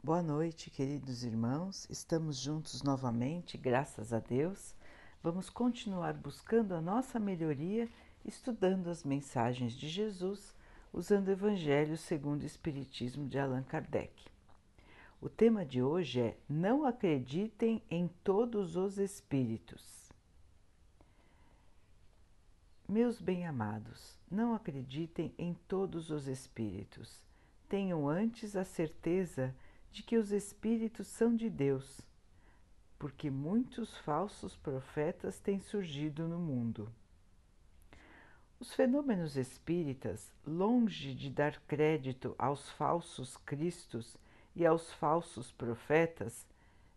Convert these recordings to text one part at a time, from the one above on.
Boa noite, queridos irmãos. Estamos juntos novamente, graças a Deus. Vamos continuar buscando a nossa melhoria, estudando as mensagens de Jesus, usando o Evangelho segundo o Espiritismo de Allan Kardec. O tema de hoje é Não acreditem em todos os espíritos. Meus bem-amados, não acreditem em todos os espíritos. Tenham antes a certeza de de que os espíritos são de Deus, porque muitos falsos profetas têm surgido no mundo. Os fenômenos espíritas, longe de dar crédito aos falsos cristos e aos falsos profetas,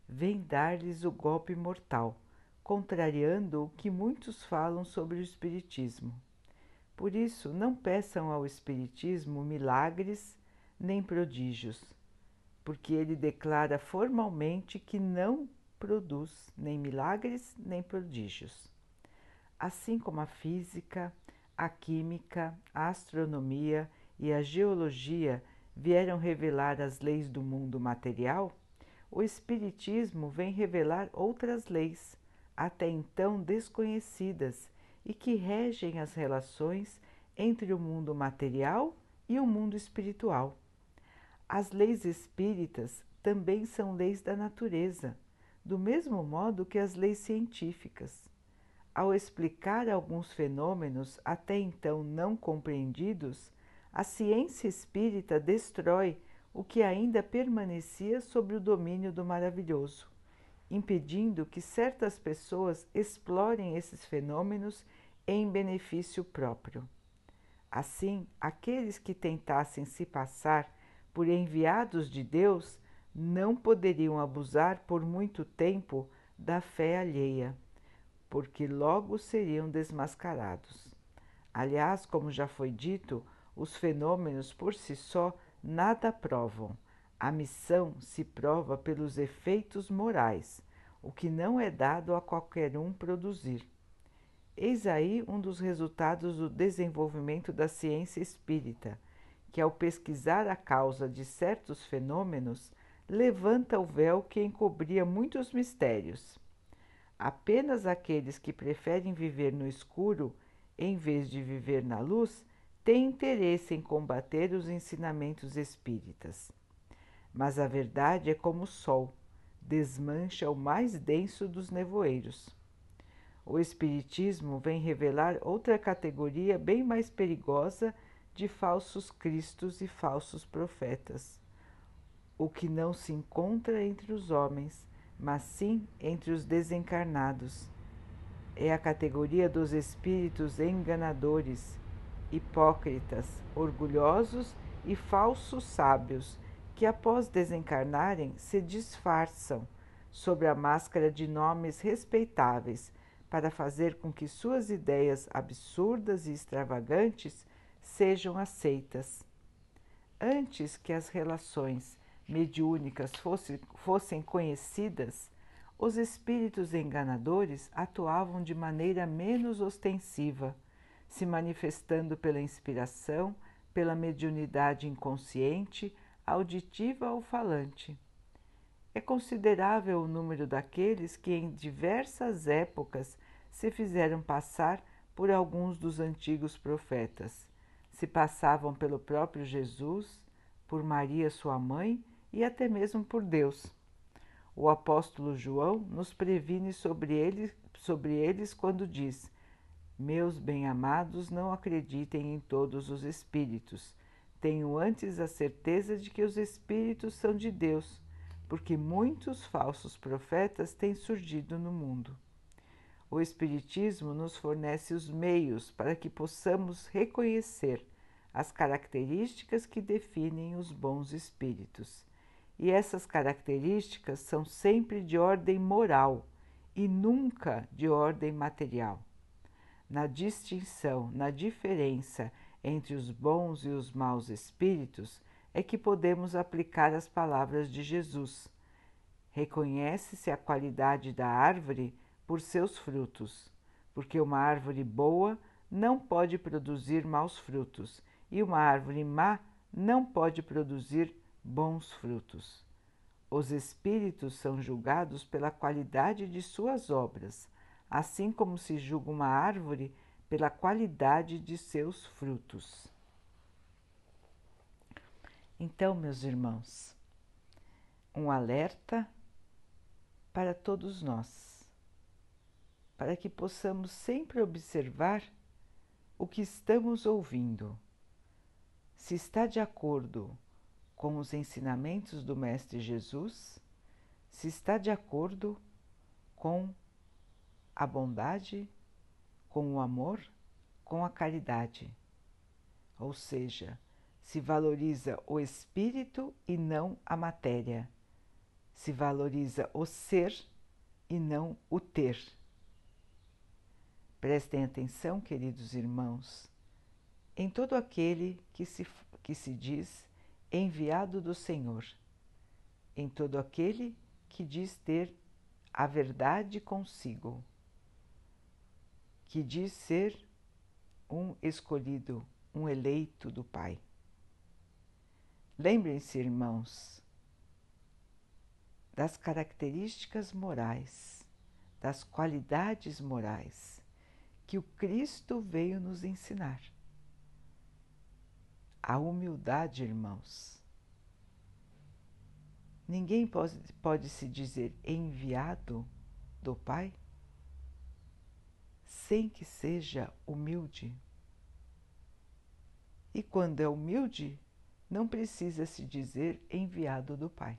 vêm dar-lhes o golpe mortal, contrariando o que muitos falam sobre o Espiritismo. Por isso, não peçam ao Espiritismo milagres nem prodígios porque ele declara formalmente que não produz nem milagres nem prodígios. Assim como a física, a química, a astronomia e a geologia vieram revelar as leis do mundo material, o Espiritismo vem revelar outras leis, até então desconhecidas e que regem as relações entre o mundo material e o mundo espiritual. As leis espíritas também são leis da natureza, do mesmo modo que as leis científicas. Ao explicar alguns fenômenos até então não compreendidos, a ciência espírita destrói o que ainda permanecia sob o domínio do maravilhoso, impedindo que certas pessoas explorem esses fenômenos em benefício próprio. Assim, aqueles que tentassem se passar por enviados de Deus, não poderiam abusar por muito tempo da fé alheia, porque logo seriam desmascarados. Aliás, como já foi dito, os fenômenos por si só nada provam. A missão se prova pelos efeitos morais, o que não é dado a qualquer um produzir. Eis aí um dos resultados do desenvolvimento da ciência espírita que, ao pesquisar a causa de certos fenômenos, levanta o véu que encobria muitos mistérios. Apenas aqueles que preferem viver no escuro em vez de viver na luz têm interesse em combater os ensinamentos espíritas. Mas a verdade é como o sol, desmancha o mais denso dos nevoeiros. O Espiritismo vem revelar outra categoria bem mais perigosa de falsos cristos e falsos profetas, o que não se encontra entre os homens, mas sim entre os desencarnados. É a categoria dos espíritos enganadores, hipócritas, orgulhosos e falsos sábios, que após desencarnarem se disfarçam sob a máscara de nomes respeitáveis para fazer com que suas ideias absurdas e extravagantes sejam aceitas. Antes que as relações mediúnicas fosse, fossem conhecidas, os espíritos enganadores atuavam de maneira menos ostensiva, se manifestando pela inspiração, pela mediunidade inconsciente, auditiva ou falante. É considerável o número daqueles que em diversas épocas se fizeram passar por alguns dos antigos profetas se passavam pelo próprio Jesus, por Maria, sua mãe e até mesmo por Deus. O apóstolo João nos previne sobre eles, sobre eles quando diz: Meus bem-amados, não acreditem em todos os espíritos. Tenho antes a certeza de que os espíritos são de Deus, porque muitos falsos profetas têm surgido no mundo. O Espiritismo nos fornece os meios para que possamos reconhecer as características que definem os bons espíritos. E essas características são sempre de ordem moral e nunca de ordem material. Na distinção, na diferença entre os bons e os maus espíritos, é que podemos aplicar as palavras de Jesus. Reconhece-se a qualidade da árvore por seus frutos, porque uma árvore boa não pode produzir maus frutos e uma árvore má não pode produzir bons frutos. os espíritos são julgados pela qualidade de suas obras, assim como se julga uma árvore pela qualidade de seus frutos. Então, meus irmãos, um alerta para todos nós, para que possamos sempre observar o que estamos ouvindo, se está de acordo com os ensinamentos do Mestre Jesus, se está de acordo com a bondade, com o amor, com a caridade. Ou seja, se valoriza o espírito e não a matéria. Se valoriza o ser e não o ter. Prestem atenção, queridos irmãos, em todo aquele que se, que se diz enviado do Senhor, em todo aquele que diz ter a verdade consigo, que diz ser um escolhido, um eleito do Pai. Lembrem-se, irmãos, das características morais, das qualidades morais que o Cristo veio nos ensinar. A humildade, irmãos. Ninguém pode, pode se dizer enviado do Pai sem que seja humilde. E quando é humilde, não precisa se dizer enviado do Pai.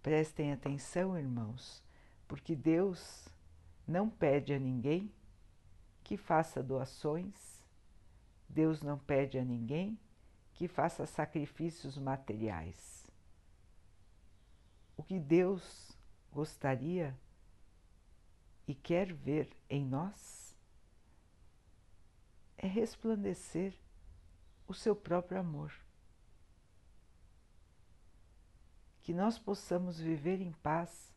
Prestem atenção, irmãos, porque Deus não pede a ninguém que faça doações, Deus não pede a ninguém que faça sacrifícios materiais. O que Deus gostaria e quer ver em nós é resplandecer o seu próprio amor. Que nós possamos viver em paz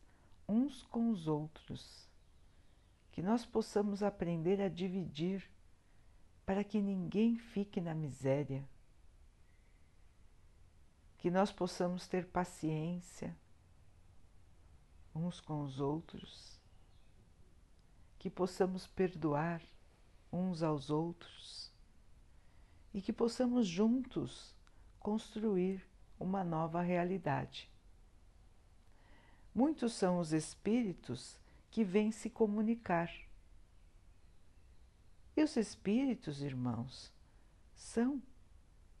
uns com os outros que nós possamos aprender a dividir para que ninguém fique na miséria, que nós possamos ter paciência uns com os outros, que possamos perdoar uns aos outros. E que possamos juntos construir uma nova realidade. Muitos são os espíritos que vem se comunicar. E os espíritos, irmãos, são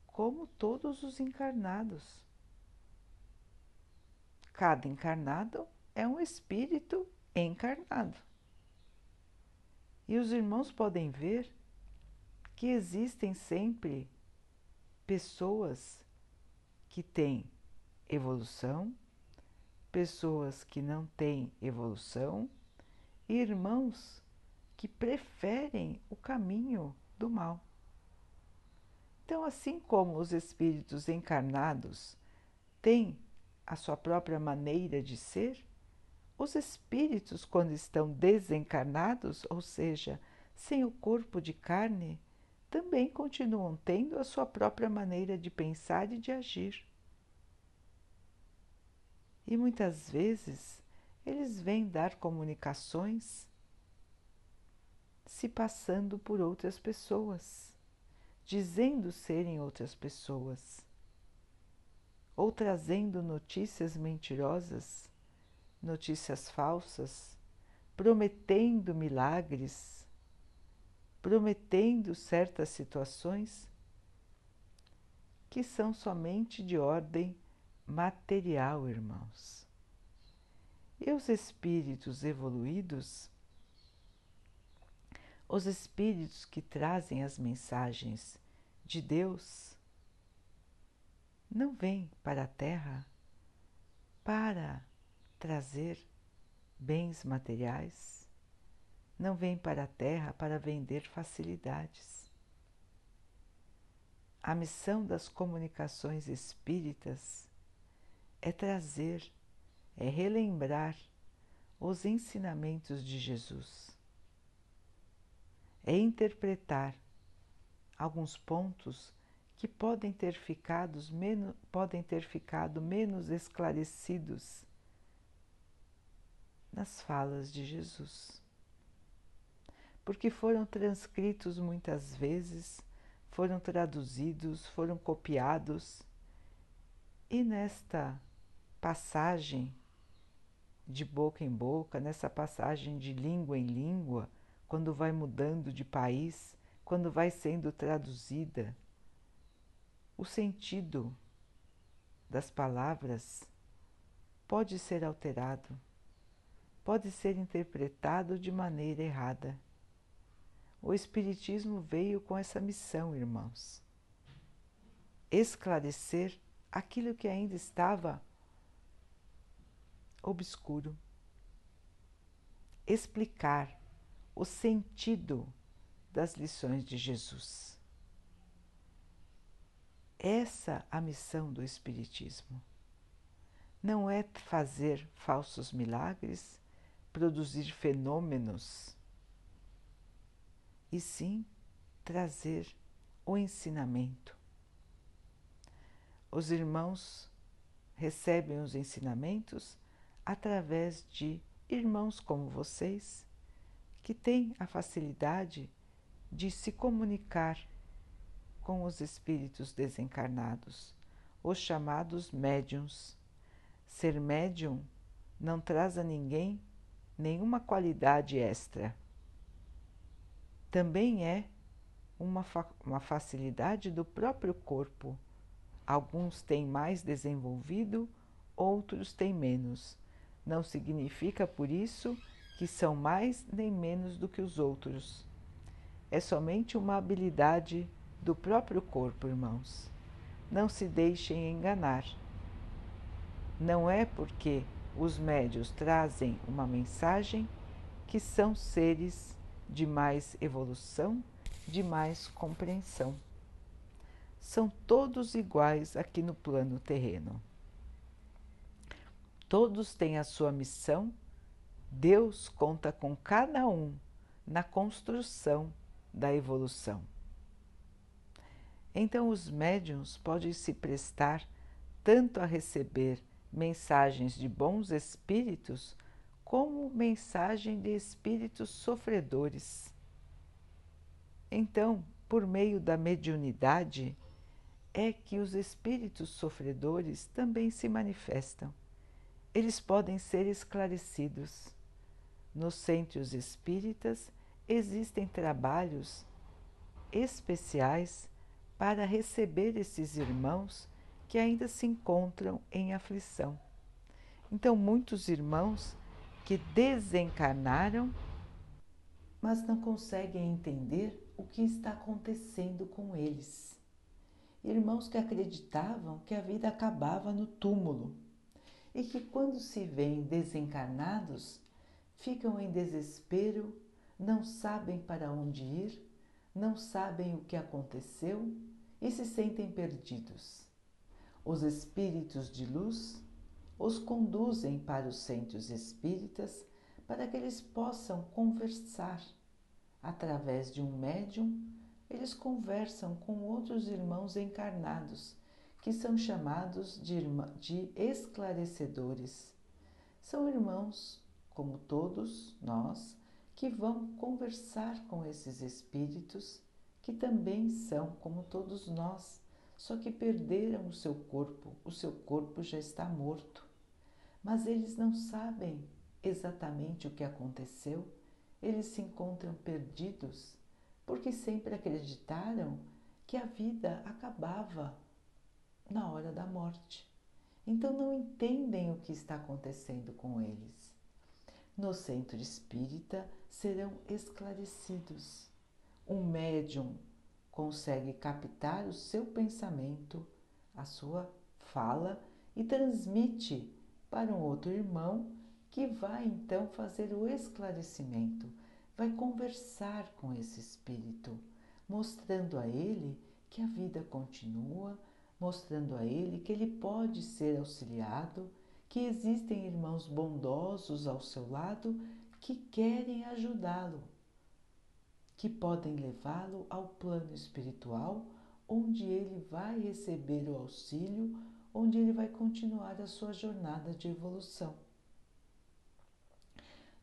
como todos os encarnados. Cada encarnado é um espírito encarnado. E os irmãos podem ver que existem sempre pessoas que têm evolução, pessoas que não têm evolução irmãos que preferem o caminho do mal. Então, assim como os espíritos encarnados têm a sua própria maneira de ser, os espíritos, quando estão desencarnados, ou seja, sem o corpo de carne, também continuam tendo a sua própria maneira de pensar e de agir. E muitas vezes eles vêm dar comunicações se passando por outras pessoas, dizendo serem outras pessoas, ou trazendo notícias mentirosas, notícias falsas, prometendo milagres, prometendo certas situações que são somente de ordem material, irmãos. E os espíritos evoluídos, os espíritos que trazem as mensagens de Deus, não vêm para a Terra para trazer bens materiais, não vêm para a Terra para vender facilidades. A missão das comunicações espíritas é trazer é relembrar os ensinamentos de Jesus, é interpretar alguns pontos que podem ter ficado menos, podem ter ficado menos esclarecidos nas falas de Jesus. Porque foram transcritos muitas vezes, foram traduzidos, foram copiados, e nesta passagem de boca em boca, nessa passagem de língua em língua, quando vai mudando de país, quando vai sendo traduzida, o sentido das palavras pode ser alterado, pode ser interpretado de maneira errada. O Espiritismo veio com essa missão, irmãos: esclarecer aquilo que ainda estava obscuro, explicar o sentido das lições de Jesus. Essa a missão do Espiritismo. Não é fazer falsos milagres, produzir fenômenos, e sim trazer o ensinamento. Os irmãos recebem os ensinamentos através de irmãos como vocês, que têm a facilidade de se comunicar com os espíritos desencarnados, os chamados médiums. Ser médium não traz a ninguém nenhuma qualidade extra. Também é uma, fa uma facilidade do próprio corpo. Alguns têm mais desenvolvido, outros têm menos. Não significa por isso que são mais nem menos do que os outros. É somente uma habilidade do próprio corpo, irmãos. Não se deixem enganar. Não é porque os médios trazem uma mensagem que são seres de mais evolução, de mais compreensão. São todos iguais aqui no plano terreno. Todos têm a sua missão. Deus conta com cada um na construção da evolução. Então, os médiums podem se prestar tanto a receber mensagens de bons espíritos, como mensagem de espíritos sofredores. Então, por meio da mediunidade, é que os espíritos sofredores também se manifestam. Eles podem ser esclarecidos. Nos centros espíritas existem trabalhos especiais para receber esses irmãos que ainda se encontram em aflição. Então, muitos irmãos que desencarnaram, mas não conseguem entender o que está acontecendo com eles. Irmãos que acreditavam que a vida acabava no túmulo e que, quando se veem desencarnados, ficam em desespero, não sabem para onde ir, não sabem o que aconteceu e se sentem perdidos. Os espíritos de luz os conduzem para os centros espíritas para que eles possam conversar. Através de um médium, eles conversam com outros irmãos encarnados, que são chamados de, de esclarecedores. São irmãos, como todos nós, que vão conversar com esses espíritos que também são como todos nós, só que perderam o seu corpo, o seu corpo já está morto. Mas eles não sabem exatamente o que aconteceu, eles se encontram perdidos porque sempre acreditaram que a vida acabava na hora da morte. Então não entendem o que está acontecendo com eles. No centro espírita serão esclarecidos um médium consegue captar o seu pensamento, a sua fala e transmite para um outro irmão que vai então fazer o esclarecimento, vai conversar com esse espírito, mostrando a ele que a vida continua, mostrando a ele que ele pode ser auxiliado, que existem irmãos bondosos ao seu lado que querem ajudá-lo que podem levá-lo ao plano espiritual onde ele vai receber o auxílio, onde ele vai continuar a sua jornada de evolução.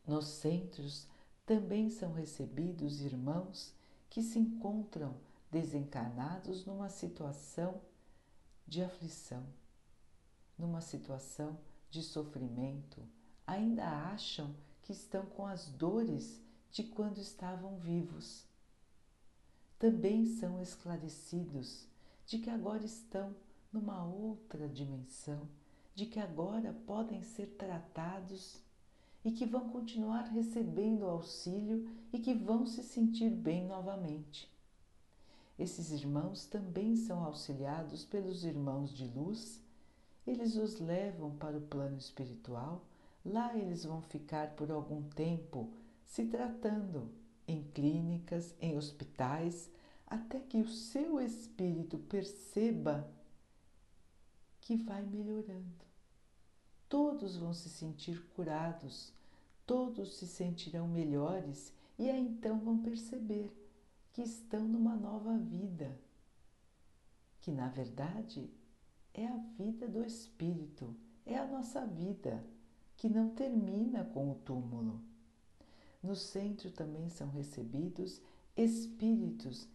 Nos centros também são recebidos irmãos que se encontram desencarnados numa situação de aflição, numa situação de sofrimento, ainda acham que estão com as dores de quando estavam vivos. Também são esclarecidos de que agora estão numa outra dimensão, de que agora podem ser tratados e que vão continuar recebendo auxílio e que vão se sentir bem novamente. Esses irmãos também são auxiliados pelos irmãos de luz, eles os levam para o plano espiritual, lá eles vão ficar por algum tempo se tratando em clínicas, em hospitais, até que o seu espírito perceba que vai melhorando. Todos vão se sentir curados, todos se sentirão melhores e aí então vão perceber que estão numa nova vida, que na verdade é a vida do espírito, é a nossa vida, que não termina com o túmulo. No centro também são recebidos espíritos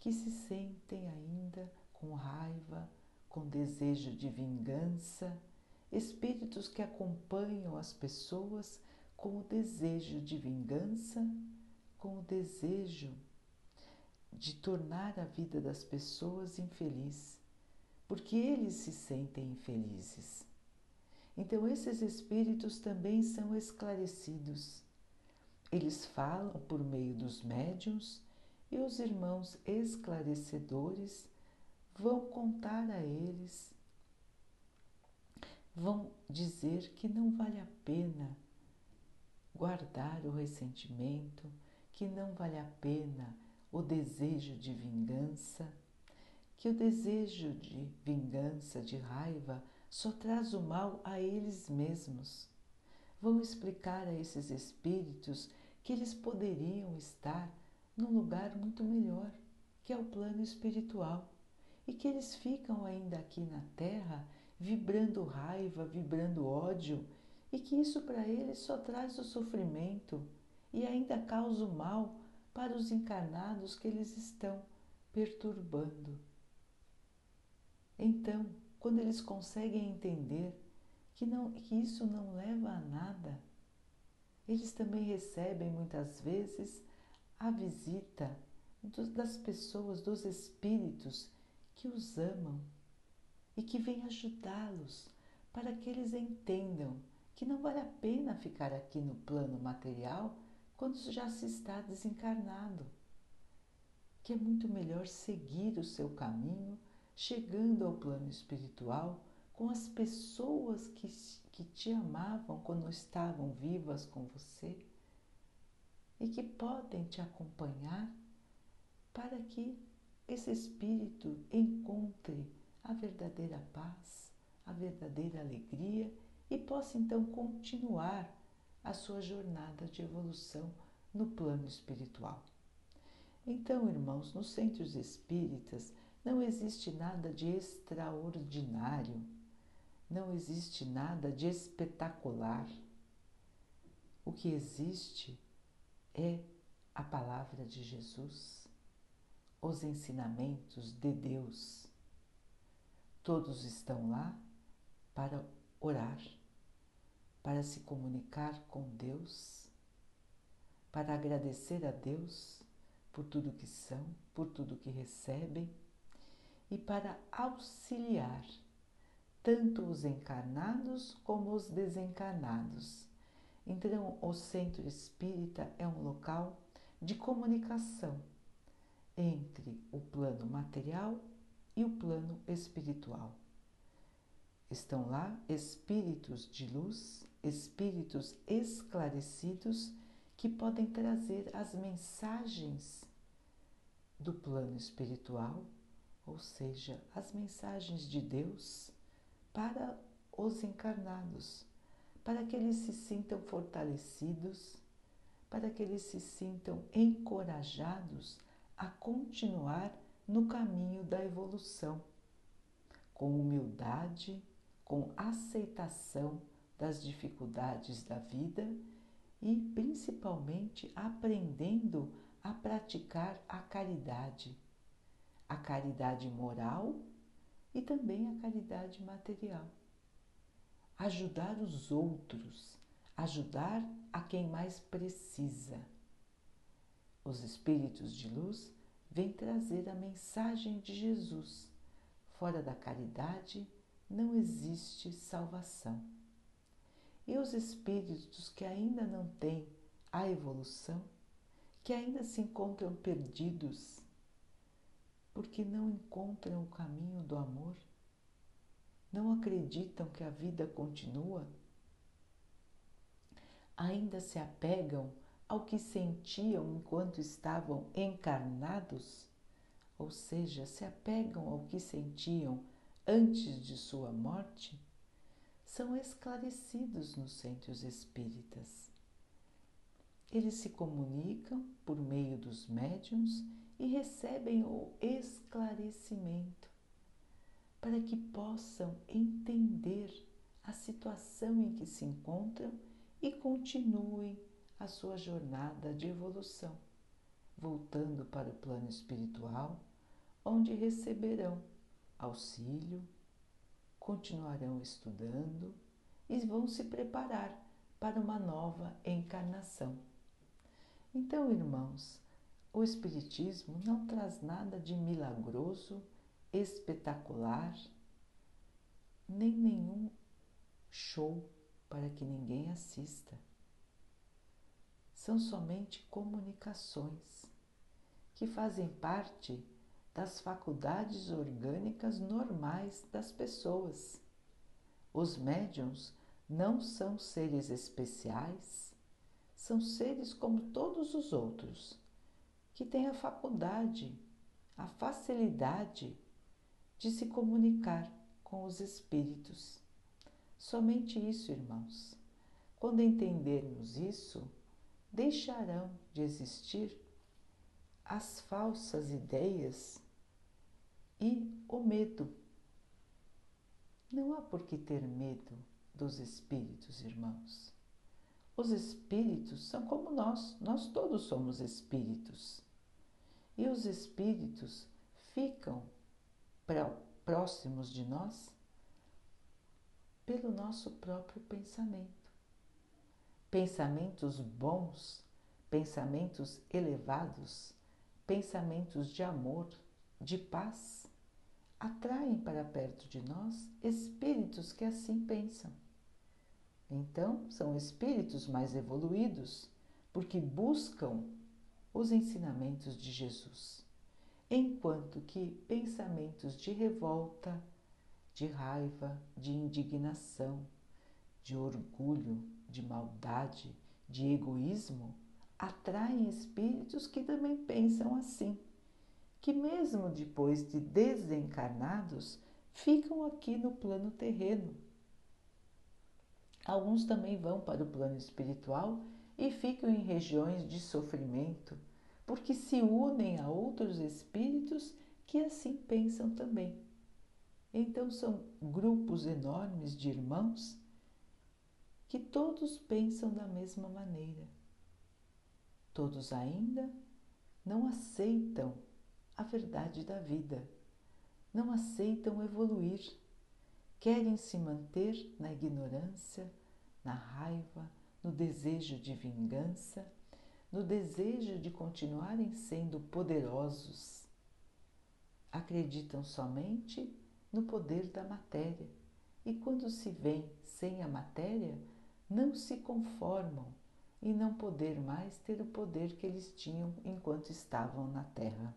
que se sentem ainda com raiva, com desejo de vingança, espíritos que acompanham as pessoas com o desejo de vingança, com o desejo de tornar a vida das pessoas infeliz, porque eles se sentem infelizes. Então, esses espíritos também são esclarecidos. Eles falam por meio dos médiuns e os irmãos esclarecedores vão contar a eles, vão dizer que não vale a pena guardar o ressentimento, que não vale a pena o desejo de vingança, que o desejo de vingança, de raiva, só traz o mal a eles mesmos. Vão explicar a esses espíritos que eles poderiam estar num lugar muito melhor, que é o plano espiritual, e que eles ficam ainda aqui na Terra vibrando raiva, vibrando ódio e que isso para eles só traz o sofrimento e ainda causa o mal para os encarnados que eles estão perturbando. Então, quando eles conseguem entender que, não, que isso não leva a nada, eles também recebem muitas vezes a visita das pessoas, dos espíritos que os amam e que vêm ajudá-los para que eles entendam que não vale a pena ficar aqui no plano material quando já se está desencarnado, que é muito melhor seguir o seu caminho, chegando ao plano espiritual com as pessoas que, que te amavam quando estavam vivas com você e que podem te acompanhar para que esse espírito encontre a verdadeira paz, a verdadeira alegria e possa então continuar a sua jornada de evolução no plano espiritual. Então, irmãos, nos centros espíritas não existe nada de extraordinário, não existe nada de espetacular. O que existe é a palavra de Jesus, os ensinamentos de Deus. Todos estão lá para orar, para se comunicar com Deus, para agradecer a Deus por tudo que são, por tudo que recebem e para auxiliar tanto os encarnados como os desencarnados. Então, o centro espírita é um local de comunicação entre o plano material e o plano espiritual. Estão lá espíritos de luz, espíritos esclarecidos que podem trazer as mensagens do plano espiritual, ou seja, as mensagens de Deus para os encarnados, para que eles se sintam fortalecidos, para que eles se sintam encorajados a continuar no caminho da evolução, com humildade, com aceitação das dificuldades da vida e principalmente aprendendo a praticar a caridade, a caridade moral e também a caridade material. Ajudar os outros, ajudar a quem mais precisa. Os espíritos de luz vêm trazer a mensagem de Jesus. Fora da caridade não existe salvação. E os espíritos que ainda não têm a evolução, que ainda se encontram perdidos, porque não encontram o caminho do amor, não acreditam que a vida continua, ainda se apegam ao que sentiam enquanto estavam encarnados, ou seja, se apegam ao que sentiam antes de sua morte, são esclarecidos nos centros espíritas. Eles se comunicam por meio dos médiums e recebem o esclarecimento para que possam entender a situação em que se encontram e continuem a sua jornada de evolução, voltando para o plano espiritual, onde receberão auxílio, continuarão estudando e vão se preparar para uma nova encarnação. Então, irmãos, o Espiritismo não traz nada de milagroso, espetacular, nem nenhum show para que ninguém assista. São somente comunicações que fazem parte das faculdades orgânicas normais das pessoas. Os médiums não são seres especiais, são seres como todos os outros, que têm a faculdade, a facilidade de se comunicar com os espíritos. Somente isso, irmãos. Quando entendermos isso, deixarão de existir as falsas ideias e o medo. Não há por que ter medo dos espíritos, irmãos. Os espíritos são como nós, nós todos somos espíritos. E os espíritos ficam próximos de nós pelo nosso próprio pensamento. Pensamentos bons, pensamentos elevados, pensamentos de amor, de paz, atraem para perto de nós espíritos que assim pensam. Então, são espíritos mais evoluídos, porque buscam os ensinamentos de Jesus, enquanto que pensamentos de revolta, de raiva, de indignação, de orgulho, de maldade, de egoísmo atraem espíritos que também pensam assim que, mesmo depois de desencarnados, ficam aqui no plano terreno. Alguns também vão para o plano espiritual e ficam em regiões de sofrimento, porque se unem a outros espíritos que assim pensam também. Então são grupos enormes de irmãos que todos pensam da mesma maneira. Todos ainda não aceitam a verdade da vida. Não aceitam evoluir, querem se manter na ignorância, na raiva, no desejo de vingança, no desejo de continuarem sendo poderosos. Acreditam somente no poder da matéria e, quando se veem sem a matéria, não se conformam em não poder mais ter o poder que eles tinham enquanto estavam na Terra.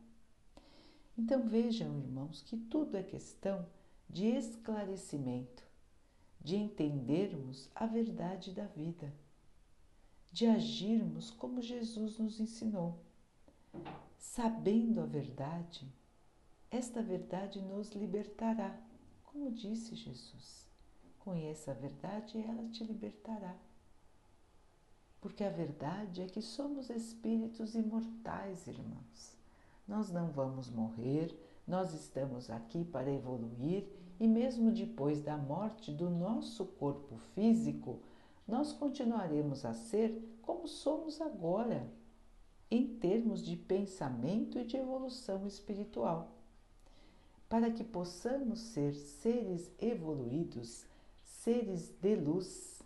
Então vejam, irmãos, que tudo é questão de esclarecimento, de entendermos a verdade da vida, de agirmos como Jesus nos ensinou. Sabendo a verdade, esta verdade nos libertará, como disse Jesus. Conheça a verdade e ela te libertará. Porque a verdade é que somos espíritos imortais, irmãos Nós não vamos morrer, nós estamos aqui para evoluir e, mesmo depois da morte do nosso corpo físico, nós continuaremos a ser como somos agora, em termos de pensamento e de evolução espiritual. Para que possamos ser seres evoluídos, seres de luz,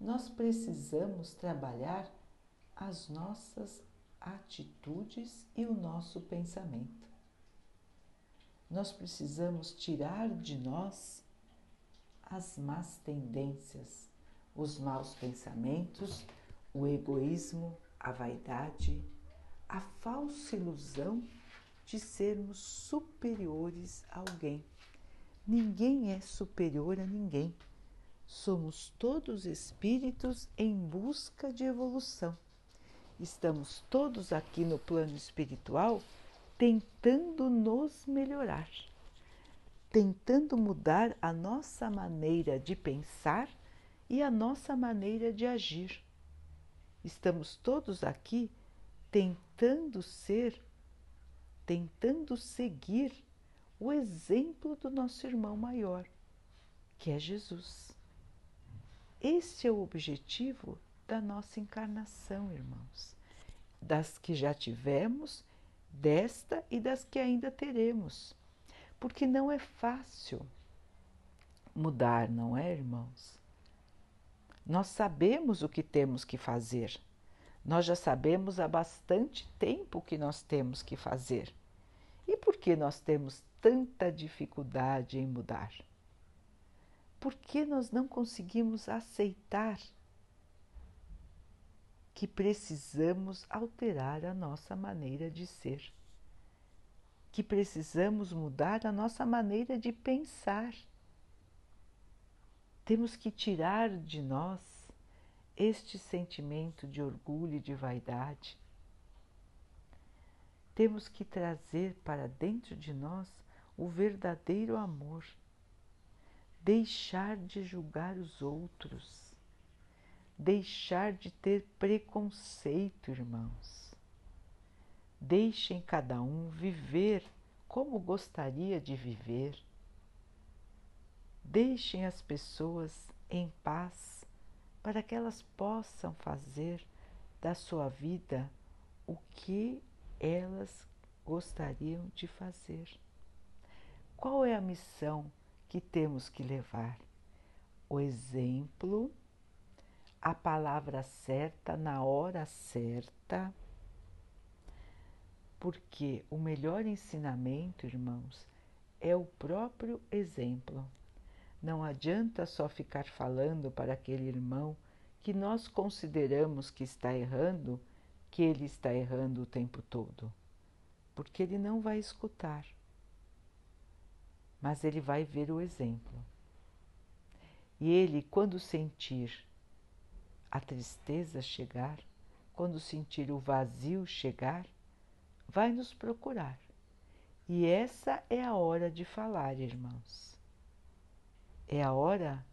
nós precisamos trabalhar as nossas atitudes e o nosso pensamento. Nós precisamos tirar de nós as más tendências, os maus pensamentos, o egoísmo, a vaidade, a falsa ilusão de sermos superiores a alguém. Ninguém é superior a ninguém. Somos todos espíritos em busca de evolução. Estamos todos aqui no plano espiritual tentando nos melhorar, tentando mudar a nossa maneira de pensar e a nossa maneira de agir. Estamos todos aqui tentando ser, tentando seguir o exemplo do nosso irmão maior, que é Jesus. Este é o objetivo da nossa encarnação, irmãos, das que já tivemos, desta e das que ainda teremos, porque não é fácil mudar, não é, irmãos? Nós sabemos o que temos que fazer. Nós já sabemos há bastante tempo o que nós temos que fazer. E por que nós temos tanta dificuldade em mudar? Por que nós não conseguimos aceitar que precisamos alterar a nossa maneira de ser? Que precisamos mudar a nossa maneira de pensar? Temos que tirar de nós este sentimento de orgulho e de vaidade. Temos que trazer para dentro de nós o verdadeiro amor, deixar de julgar os outros, deixar de ter preconceito, irmãos. Deixem cada um viver como gostaria de viver Deixem as pessoas em paz para que elas possam fazer da sua vida o que elas gostariam de fazer. Qual é a missão que temos que levar? O exemplo, a palavra certa na hora certa, porque o melhor ensinamento, irmãos, é o próprio exemplo. Não adianta só ficar falando para aquele irmão que nós consideramos que está errando, que ele está errando o tempo todo, porque ele não vai escutar, mas ele vai ver o exemplo. E ele, quando sentir a tristeza chegar, quando sentir o vazio chegar, vai nos procurar. E essa é a hora de falar, irmãos é a hora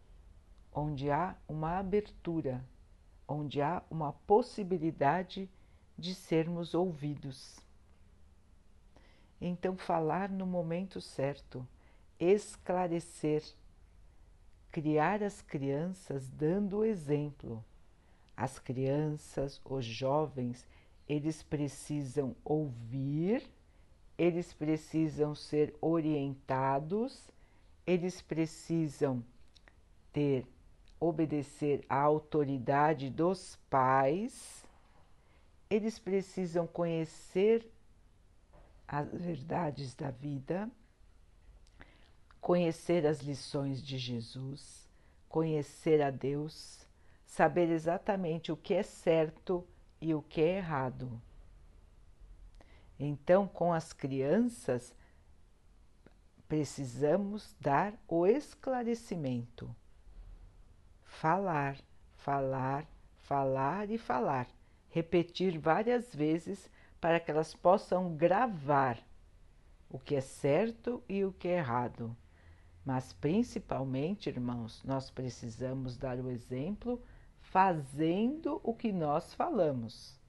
onde há uma abertura, onde há uma possibilidade de sermos ouvidos. Então, falar no momento certo, esclarecer, criar as crianças dando o exemplo. As crianças, os jovens, eles precisam ouvir, eles precisam ser orientados eles precisam ter obedecer à autoridade dos pais, eles precisam conhecer as verdades da vida, conhecer as lições de Jesus, conhecer a Deus, saber exatamente o que é certo e o que é errado. Então, com as crianças, precisamos dar o esclarecimento. Falar, falar, falar e falar. Repetir várias vezes para que elas possam gravar o que é certo e o que é errado. Mas principalmente, irmãos, nós precisamos dar o exemplo fazendo o que nós falamos.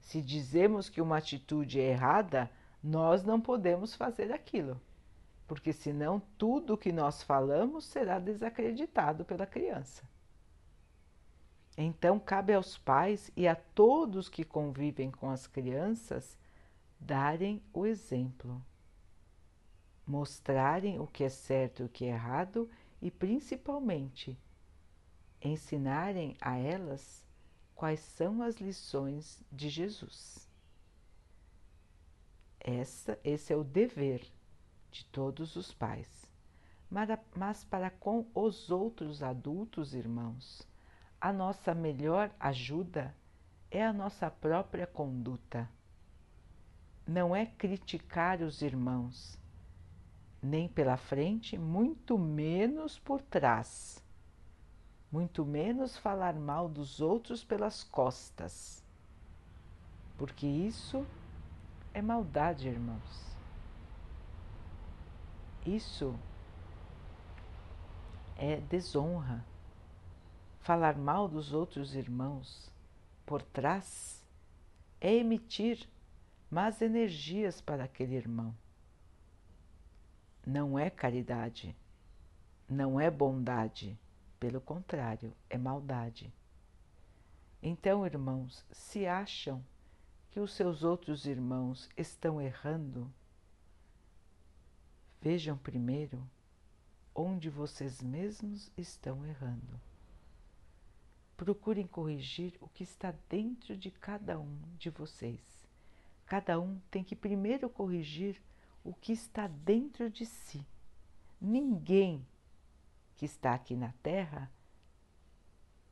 Se dizemos que uma atitude é errada, nós não podemos fazer aquilo, porque senão tudo o que nós falamos será desacreditado pela criança. Então, cabe aos pais e a todos que convivem com as crianças darem o exemplo, mostrarem o que é certo e o que é errado e, principalmente, ensinarem a elas quais são as lições de Jesus. Essa, esse é o dever de todos os pais. Mas para com os outros adultos irmãos, a nossa melhor ajuda é a nossa própria conduta. Não é criticar os irmãos, nem pela frente, muito menos por trás, muito menos falar mal dos outros pelas costas, porque isso é maldade, irmãos. Isso é desonra falar mal dos outros irmãos por trás é emitir más energias para aquele irmão. Não é caridade, não é bondade, pelo contrário, é maldade. Então, irmãos, se acham que os seus outros irmãos estão errando, vejam primeiro onde vocês mesmos estão errando procurem corrigir o que está dentro de cada um de vocês. Cada um tem que primeiro corrigir o que está dentro de si. Ninguém que está aqui na Terra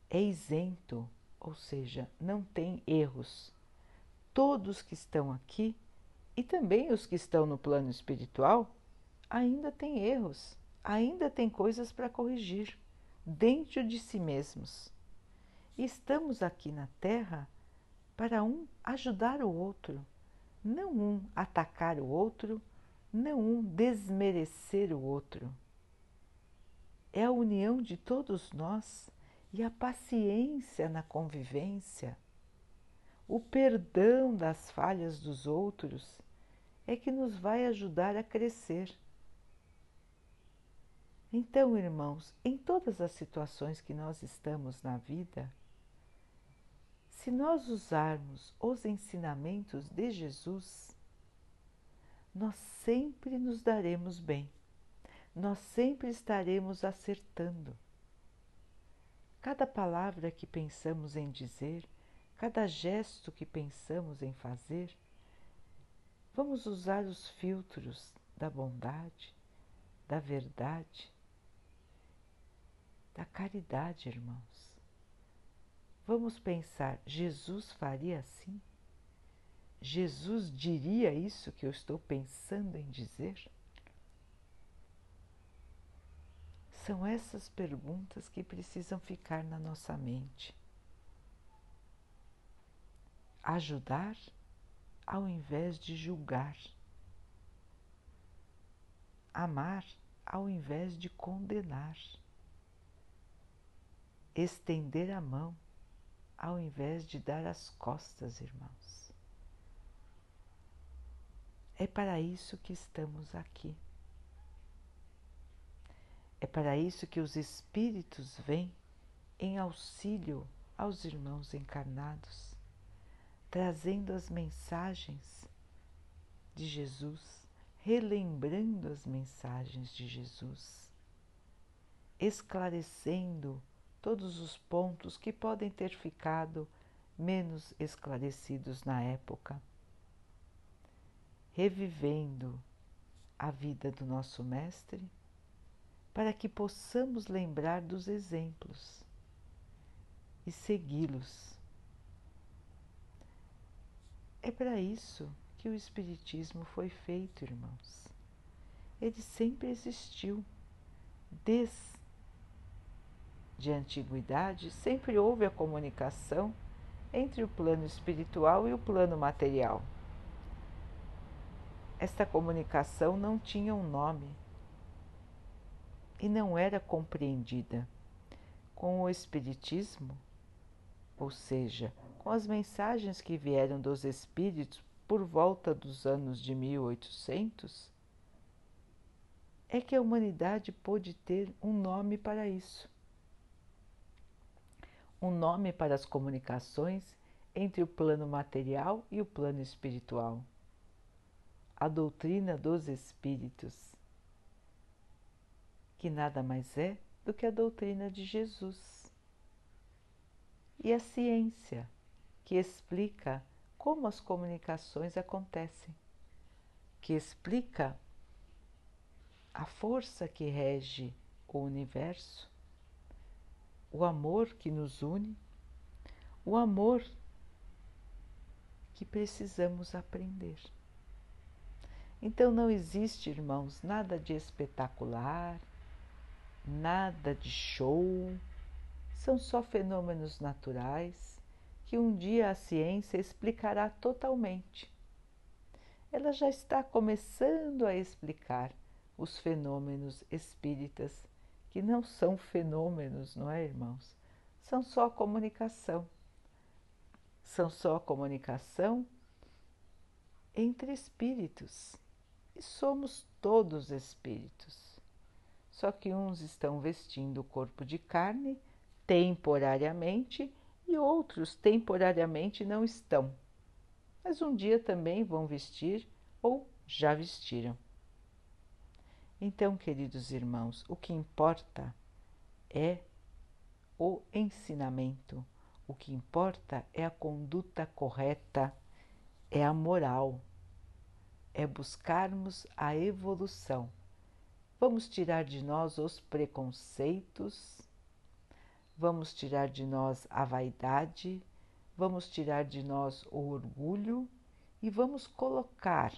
é isento, ou seja, não tem erros. Todos que estão aqui e também os que estão no plano espiritual ainda têm erros, ainda têm coisas para corrigir dentro de si mesmos. Estamos aqui na Terra para um ajudar o outro, não um atacar o outro, não um desmerecer o outro. É a união de todos nós e a paciência na convivência, o perdão das falhas dos outros é que nos vai ajudar a crescer. Então, irmãos, em todas as situações que nós estamos na vida, se nós usarmos os ensinamentos de Jesus, nós sempre nos daremos bem, nós sempre estaremos acertando. Cada palavra que pensamos em dizer, cada gesto que pensamos em fazer, vamos usar os filtros da bondade, da verdade, da caridade, irmãos. Vamos pensar, Jesus faria assim? Jesus diria isso que eu estou pensando em dizer? São essas perguntas que precisam ficar na nossa mente. Ajudar ao invés de julgar. Amar ao invés de condenar. Estender a mão ao invés de dar as costas, irmãos. É para isso que estamos aqui. É para isso que os Espíritos vêm em auxílio aos irmãos encarnados, trazendo as mensagens de Jesus, relembrando as mensagens de Jesus, esclarecendo todos os pontos que podem ter ficado menos esclarecidos na época, revivendo a vida do nosso Mestre, para que possamos lembrar dos exemplos e segui-los. É para isso que o Espiritismo foi feito, irmãos. Ele sempre existiu, desde de antiguidade, sempre houve a comunicação entre o plano espiritual e o plano material. Esta comunicação não tinha um nome e não era compreendida. Com o Espiritismo, ou seja, com as mensagens que vieram dos espíritos por volta dos anos de 1800, é que a humanidade pôde ter um nome para isso. Um nome para as comunicações entre o plano material e o plano espiritual. A doutrina dos espíritos, que nada mais é do que a doutrina de Jesus. E a ciência, que explica como as comunicações acontecem, que explica a força que rege o universo, o amor que nos une, o amor que precisamos aprender. Então não existe, irmãos, nada de espetacular, nada de show, são só fenômenos naturais que um dia a ciência explicará totalmente. Ela já está começando a explicar os fenômenos espíritas, que não são fenômenos, não é, irmãos? São só comunicação. São só comunicação entre espíritos. E somos todos espíritos. Só que uns estão vestindo o corpo de carne temporariamente e outros temporariamente não estão. Mas um dia também vão vestir ou já vestiram. Então, queridos irmãos, o que importa é o ensinamento, o que importa é a conduta correta, é a moral, é buscarmos a evolução. Vamos tirar de nós os preconceitos, vamos tirar de nós a vaidade, vamos tirar de nós o orgulho e vamos colocar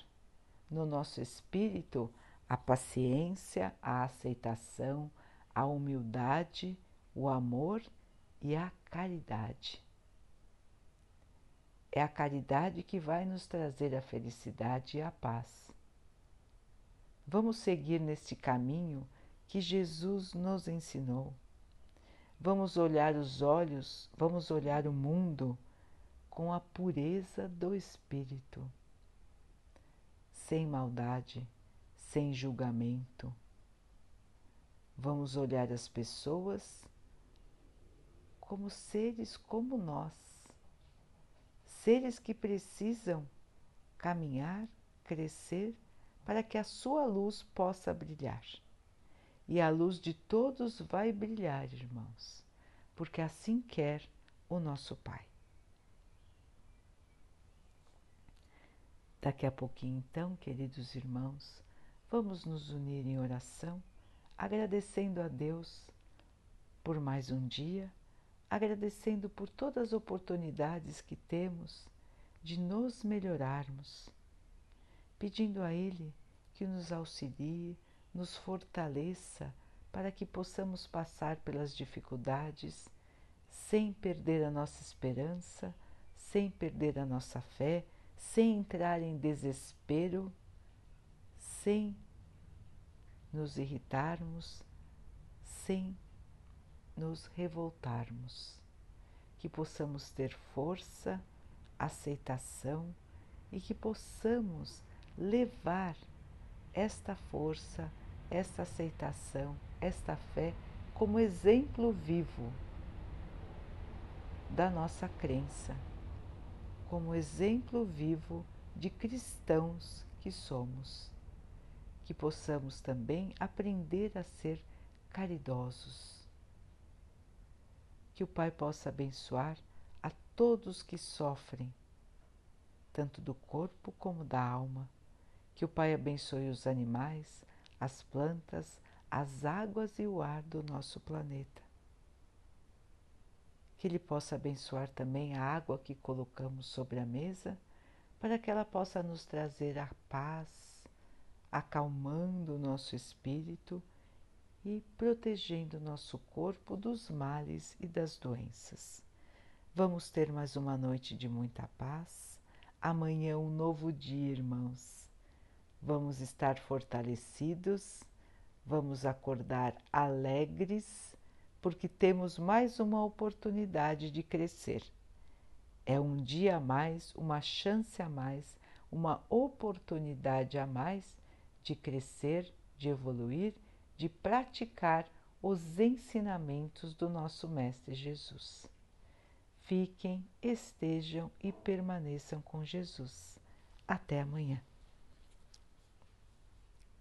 no nosso espírito a paciência, a aceitação, a humildade, o amor e a caridade. É a caridade que vai nos trazer a felicidade e a paz. Vamos seguir neste caminho que Jesus nos ensinou. Vamos olhar os olhos, vamos olhar o mundo com a pureza do espírito, sem maldade sem julgamento. Vamos olhar as pessoas como seres como nós, seres que precisam caminhar, crescer para que a sua luz possa brilhar. E a luz de todos vai brilhar, irmãos, porque assim quer o nosso Pai. Daqui a pouquinho, então, queridos irmãos, Vamos nos unir em oração, agradecendo a Deus por mais um dia, agradecendo por todas as oportunidades que temos de nos melhorarmos, pedindo a Ele que nos auxilie, nos fortaleça para que possamos passar pelas dificuldades sem perder a nossa esperança, sem perder a nossa fé, sem entrar em desespero sem nos irritarmos, sem nos revoltarmos, que possamos ter força, aceitação e que possamos levar esta força, esta aceitação, esta fé como exemplo vivo da nossa crença, como exemplo vivo de cristãos que somos que possamos também aprender a ser caridosos. Que o Pai possa abençoar a todos que sofrem, tanto do corpo como da alma. Que o Pai abençoe os animais, as plantas, as águas e o ar do nosso planeta. Que Ele possa abençoar também a água que colocamos sobre a mesa, para que ela possa nos trazer a paz, acalmando o nosso espírito e protegendo nosso corpo dos males e das doenças. Vamos ter mais uma noite de muita paz. Amanhã um novo dia, irmãos. Vamos estar fortalecidos, vamos acordar alegres, porque temos mais uma oportunidade de crescer. É um dia a mais, uma chance a mais, uma oportunidade a mais de crescer, de evoluir, de praticar os ensinamentos do nosso Mestre Jesus. Fiquem, estejam e permaneçam com Jesus. Até amanhã.